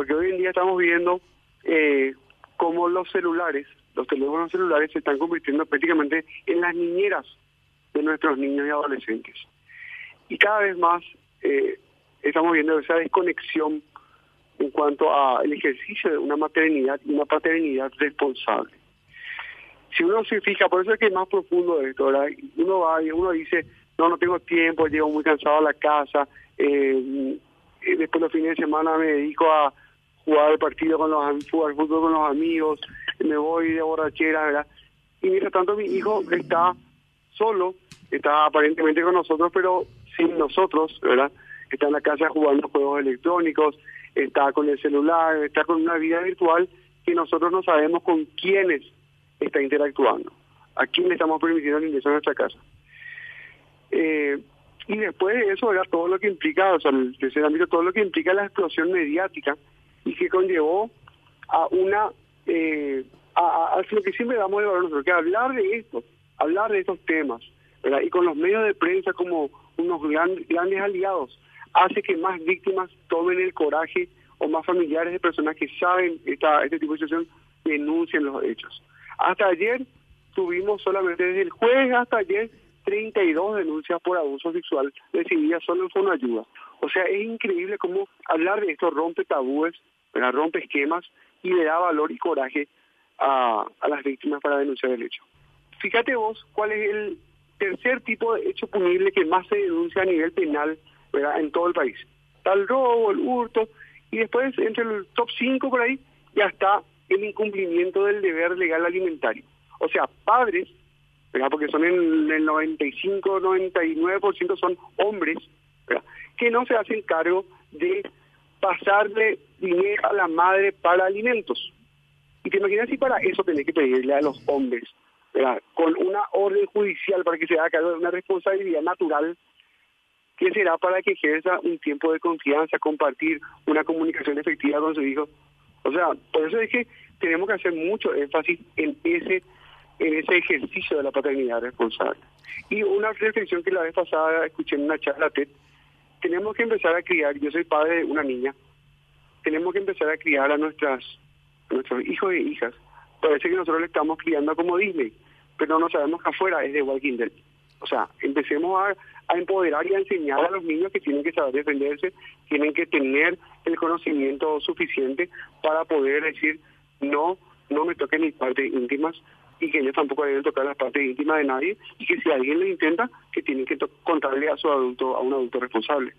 porque hoy en día estamos viendo eh, cómo los celulares, los teléfonos celulares se están convirtiendo prácticamente en las niñeras de nuestros niños y adolescentes. Y cada vez más eh, estamos viendo esa desconexión en cuanto al ejercicio de una maternidad y una paternidad responsable. Si uno se fija, por eso es que es más profundo esto, ¿verdad? Uno va y uno dice, no, no tengo tiempo, llego muy cansado a la casa, eh, después los fines de semana me dedico a jugar el partido con los jugar fútbol con los amigos, me voy de borrachera, ¿verdad? Y mientras tanto mi hijo está solo, está aparentemente con nosotros, pero sin nosotros, ¿verdad? Está en la casa jugando juegos electrónicos, está con el celular, está con una vida virtual que nosotros no sabemos con quiénes está interactuando, a quién le estamos permitiendo el ingreso a nuestra casa. Eh, y después de eso era todo lo que implica, o sea, el tercer ámbito, todo lo que implica la explosión mediática y que conllevó a una, eh, a, a, lo que siempre damos de valor nosotros, que hablar de esto, hablar de estos temas, y con los medios de prensa como unos grandes aliados, hace que más víctimas tomen el coraje o más familiares de personas que saben esta, este tipo de situación denuncien los hechos. Hasta ayer tuvimos solamente desde el jueves hasta ayer 32 denuncias por abuso sexual recibidas solo en Fondo Ayuda. O sea, es increíble cómo hablar de esto rompe tabúes, rompe esquemas y le da valor y coraje a, a las víctimas para denunciar el hecho. Fíjate vos cuál es el tercer tipo de hecho punible que más se denuncia a nivel penal en todo el país. Está el robo, el hurto, y después entre el top 5 por ahí ya está el incumplimiento del deber legal alimentario. O sea, padres, porque son en el 95, 99% son hombres, que no se hacen cargo de pasarle dinero a la madre para alimentos. Y te imaginas si para eso tenés que pedirle a los hombres, con una orden judicial para que se haga cargo de una responsabilidad natural que será para que ejerza un tiempo de confianza, compartir una comunicación efectiva con su hijo. O sea, por eso es que tenemos que hacer mucho énfasis en ese en ese ejercicio de la paternidad responsable. Y una reflexión que la vez pasada escuché en una charla TED, tenemos que empezar a criar, yo soy padre de una niña, tenemos que empezar a criar a nuestras nuestros hijos e hijas. Parece que nosotros le estamos criando como Disney, pero no sabemos que afuera es de Walking Dead. O sea, empecemos a, a empoderar y a enseñar a los niños que tienen que saber defenderse, tienen que tener el conocimiento suficiente para poder decir, no, no me toquen mis partes íntimas y que ellos tampoco deben tocar las partes íntimas de nadie y que si alguien lo intenta, que tienen que contarle a su adulto, a un adulto responsable.